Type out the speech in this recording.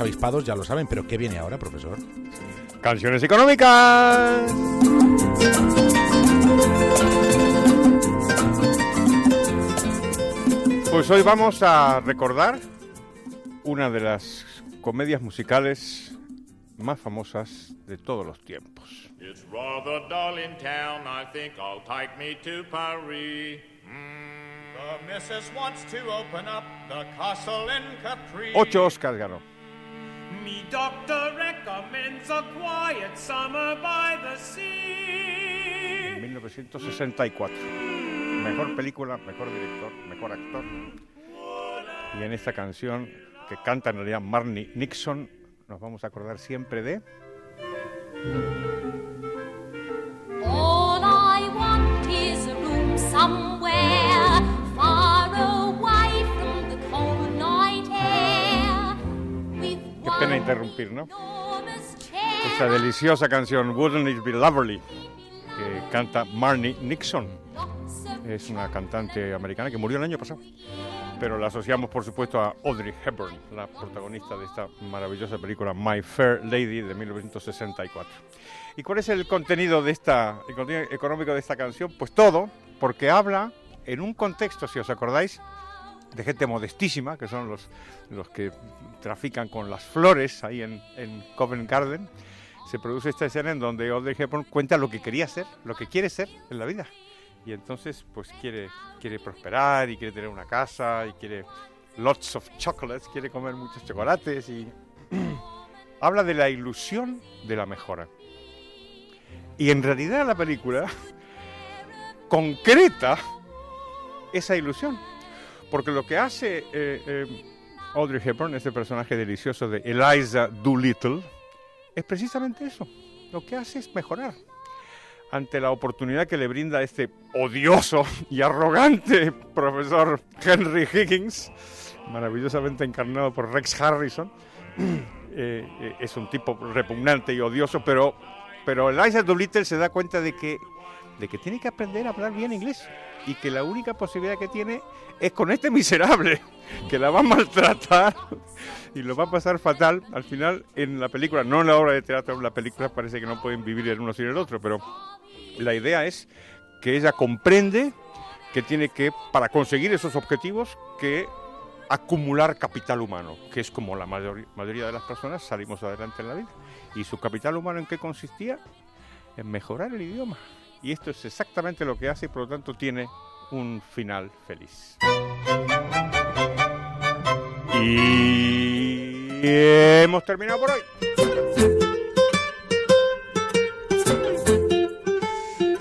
más avispados ya lo saben, pero ¿qué viene ahora, profesor? Canciones económicas. Pues hoy vamos a recordar una de las comedias musicales más famosas de todos los tiempos. It's rather dull in town. I think I'll take me to Paris. Mm. The missus wants to open up the castle in Capri. Ocho Oscars ganó. Me doctor recommends a quiet summer by the sea. 1964. Mejor película, mejor director, mejor actor. Y en esta canción que canta en realidad Marnie Nixon, nos vamos a acordar siempre de... pena interrumpir, ¿no? Esta deliciosa canción, Wouldn't It Be Lovely, que canta Marnie Nixon. Es una cantante americana que murió el año pasado. Pero la asociamos, por supuesto, a Audrey Hepburn, la protagonista de esta maravillosa película My Fair Lady de 1964. ¿Y cuál es el contenido de esta, el contenido económico de esta canción? Pues todo, porque habla en un contexto, si os acordáis, de gente modestísima, que son los, los que trafican con las flores ahí en, en Covent Garden. Se produce esta escena en donde Audrey Hepburn cuenta lo que quería ser, lo que quiere ser en la vida. Y entonces, pues quiere, quiere prosperar y quiere tener una casa y quiere lots of chocolates, quiere comer muchos chocolates y habla de la ilusión de la mejora. Y en realidad la película concreta esa ilusión. Porque lo que hace eh, eh, Audrey Hepburn, este personaje delicioso de Eliza Doolittle, es precisamente eso. Lo que hace es mejorar. Ante la oportunidad que le brinda este odioso y arrogante profesor Henry Higgins, maravillosamente encarnado por Rex Harrison, eh, es un tipo repugnante y odioso, pero, pero Eliza Doolittle se da cuenta de que, de que tiene que aprender a hablar bien inglés y que la única posibilidad que tiene es con este miserable que la va a maltratar y lo va a pasar fatal. Al final, en la película, no en la obra de teatro, en la película parece que no pueden vivir el uno sin el otro, pero la idea es que ella comprende que tiene que, para conseguir esos objetivos, que acumular capital humano, que es como la mayor- mayoría de las personas salimos adelante en la vida. ¿Y su capital humano en qué consistía? En mejorar el idioma. Y esto es exactamente lo que hace y por lo tanto tiene un final feliz. Y hemos terminado por hoy.